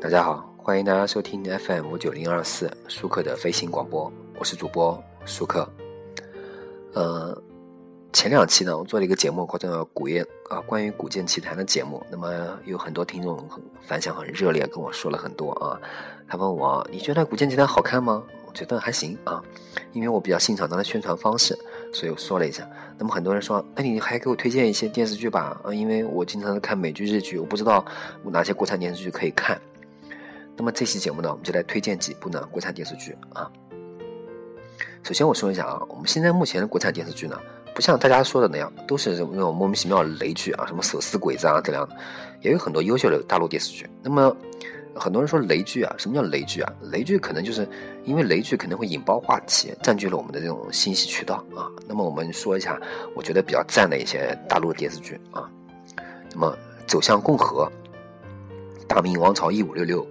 大家好，欢迎大家收听 FM 五九零二四舒克的飞行广播，我是主播舒克。呃，前两期呢，我做了一个节目，叫古业啊，关于古剑奇谭的节目。那么有很多听众很反响很热烈，跟我说了很多啊。他问我，你觉得古剑奇谭好看吗？我觉得还行啊，因为我比较欣赏它的宣传方式，所以我说了一下。那么很多人说，那你还给我推荐一些电视剧吧？啊，因为我经常看美剧、日剧，我不知道哪些国产电视剧可以看。那么这期节目呢，我们就来推荐几部呢国产电视剧啊。首先我说一下啊，我们现在目前的国产电视剧呢，不像大家说的那样，都是那种莫名其妙的雷剧啊，什么手撕鬼子啊这样的，也有很多优秀的大陆电视剧。那么很多人说雷剧啊，什么叫雷剧啊？雷剧可能就是因为雷剧可能会引爆话题，占据了我们的这种信息渠道啊。那么我们说一下，我觉得比较赞的一些大陆电视剧啊。那么走向共和、大明王朝一五六六。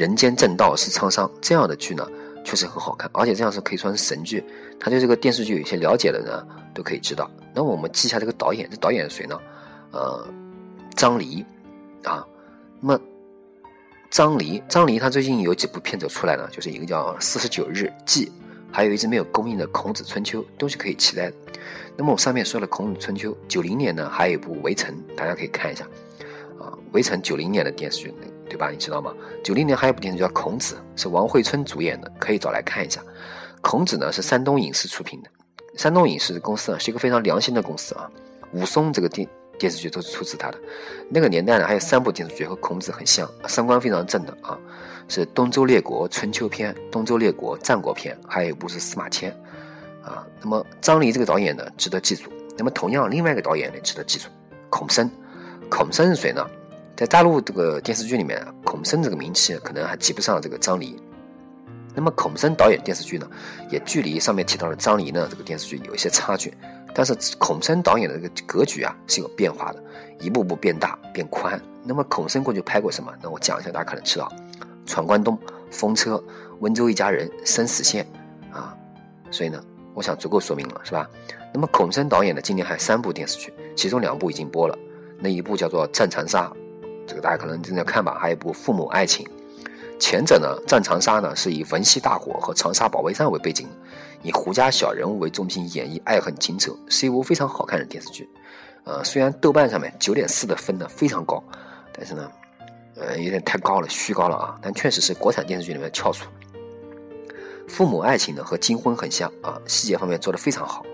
人间正道是沧桑，这样的剧呢，确实很好看，而且这样是可以算是神剧。他对这个电视剧有些了解的呢，都可以知道。那么我们记下这个导演，这导演是谁呢？呃，张黎啊。那么张黎，张黎他最近有几部片子出来呢？就是一个叫《四十九日记》，还有一直没有公映的《孔子春秋》，都是可以期待的。那么我上面说了《孔子春秋》，九零年呢还有一部《围城》，大家可以看一下啊，《围城》九零年的电视剧。对吧？你知道吗？九零年还有部电视剧叫《孔子》，是王慧春主演的，可以找来看一下。《孔子》呢是山东影视出品的，山东影视公司啊是一个非常良心的公司啊。武松这个电电视剧都是出自他的。那个年代呢还有三部电视剧和孔子很像，三观非常正的啊，是《东周列国春秋篇》《东周列国战国篇》，还有一部是《司马迁》啊。那么张黎这个导演呢值得记住。那么同样另外一个导演呢值得记住，孔生。孔生是谁呢？在大陆这个电视剧里面，孔笙这个名气可能还及不上这个张黎。那么孔笙导演电视剧呢，也距离上面提到的张黎呢这个电视剧有一些差距。但是孔笙导演的这个格局啊是有变化的，一步步变大变宽。那么孔笙过去拍过什么？那我讲一下，大家可能知道：《闯关东》《风车》《温州一家人》《生死线》啊。所以呢，我想足够说明了，是吧？那么孔笙导演呢，今年还有三部电视剧，其中两部已经播了，那一部叫做《战长沙》。这个大家可能正在看吧，还有一部《父母爱情》，前者呢《战长沙》呢是以文西大火和长沙保卫战为背景，以胡家小人物为中心演绎爱恨情仇，是一部非常好看的电视剧。呃，虽然豆瓣上面九点四的分呢非常高，但是呢，呃有点太高了，虚高了啊。但确实是国产电视剧里面翘楚。《父母爱情》呢和《金婚》很像啊，细节方面做得非常好。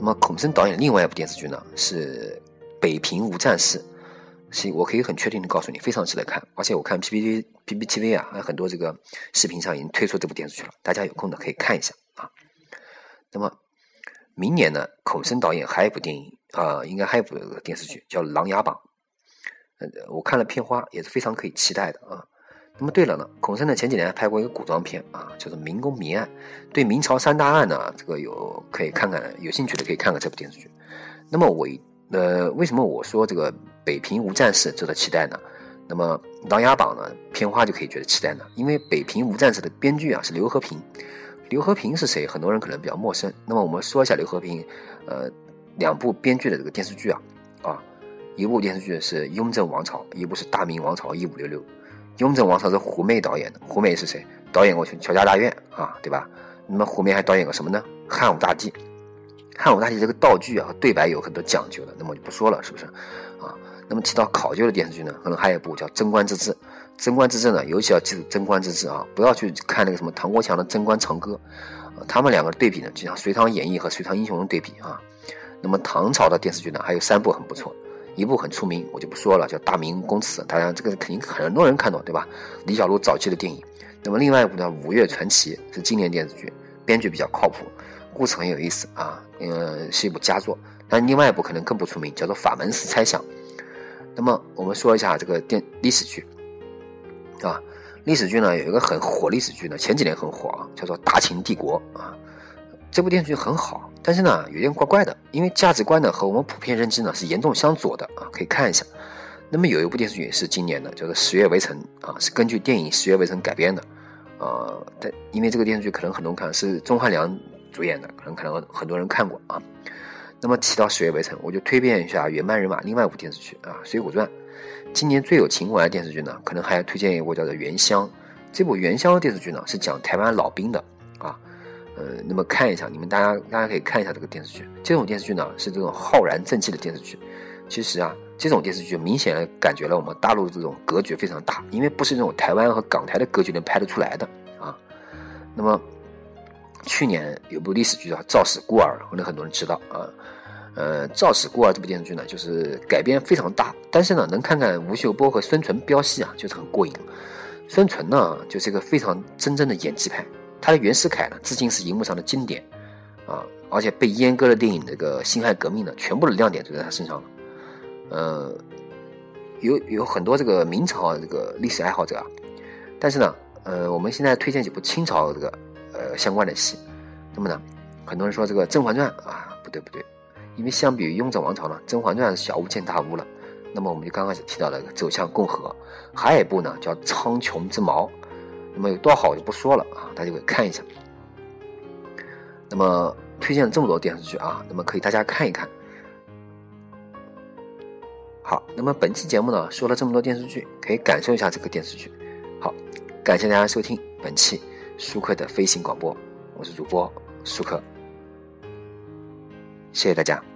那么孔笙导演另外一部电视剧呢是《北平无战事》。行，我可以很确定的告诉你，非常值得看。而且我看 PPT、PPTV 啊，还有很多这个视频上已经推出这部电视剧了，大家有空的可以看一下啊。那么明年呢，孔笙导演还有一部电影啊，应该还有一部电视剧叫《琅琊榜》。呃，我看了片花，也是非常可以期待的啊。那么对了呢，孔笙呢前几年还拍过一个古装片啊，叫做《明宫谜案》，对明朝三大案呢，这个有可以看看，有兴趣的可以看看这部电视剧。那么我呃，为什么我说这个？北平无战事值得期待呢，那么《琅琊榜》呢，片花就可以觉得期待呢，因为《北平无战事》的编剧啊是刘和平，刘和平是谁？很多人可能比较陌生。那么我们说一下刘和平，呃，两部编剧的这个电视剧啊，啊，一部电视剧是《雍正王朝》，一部是《大明王朝一五六六》。《雍正王朝》是胡媚导演的，胡媚是谁？导演过《乔家大院》啊，对吧？那么胡媚还导演过什么呢？《汉武大帝》。汉武大帝这个道具啊和对白有很多讲究的，那么我就不说了，是不是？啊。那么提到考究的电视剧呢，可能还有一部叫《贞观之治》。贞观之治呢，尤其要记住贞观之治啊，不要去看那个什么唐国强的《贞观长歌》，啊，他们两个对比呢，就像《隋唐演义》和《隋唐英雄》的对比啊。那么唐朝的电视剧呢，还有三部很不错，一部很出名，我就不说了，叫《大明宫词》，大家这个肯定很多人看到，对吧？李小璐早期的电影。那么另外一部呢，《五岳传奇》是经典电视剧，编剧比较靠谱，故事很有意思啊，呃，是一部佳作。但另外一部可能更不出名，叫做《法门寺猜想》。那么我们说一下这个电历史剧，啊，历史剧呢有一个很火历史剧呢，前几年很火啊，叫做《大秦帝国》啊。这部电视剧很好，但是呢有点怪怪的，因为价值观呢和我们普遍认知呢是严重相左的啊，可以看一下。那么有一部电视剧是今年的，叫做《十月围城》啊，是根据电影《十月围城》改编的，呃，但因为这个电视剧可能很多人看是钟汉良主演的，可能可能很多人看过啊。那么提到十月围城，我就推荐一下原班人马另外一部电视剧啊，《水浒传》。今年最有情怀的电视剧呢，可能还要推荐一部叫做《原乡》。这部《原乡》电视剧呢，是讲台湾老兵的啊。呃，那么看一下，你们大家大家可以看一下这个电视剧。这种电视剧呢，是这种浩然正气的电视剧。其实啊，这种电视剧明显的感觉了我们大陆的这种格局非常大，因为不是这种台湾和港台的格局能拍得出来的啊。那么去年有部历史剧叫《赵氏孤儿》，可能很多人知道啊。呃，《赵氏孤儿》这部电视剧呢，就是改编非常大，但是呢，能看看吴秀波和孙淳飙戏啊，就是很过瘾。孙淳呢，就是一个非常真正的演技派。他的袁世凯呢，至今是荧幕上的经典啊，而且被阉割的电影那个辛亥革命呢，全部的亮点都在他身上了。呃，有有很多这个明朝这个历史爱好者啊，但是呢，呃，我们现在推荐几部清朝这个相关的戏。那么呢，很多人说这个《甄嬛传》啊，不对不对，因为相比于雍正王朝呢，《甄嬛传》是小巫见大巫了。那么我们就刚开始提到了走向共和，还有一部呢叫《苍穹之矛》，那么有多好我就不说了啊，大家可以看一下。那么推荐了这么多电视剧啊，那么可以大家看一看。好，那么本期节目呢说了这么多电视剧，可以感受一下这个电视剧。好，感谢大家收听本期舒克的飞行广播，我是主播舒克，谢谢大家。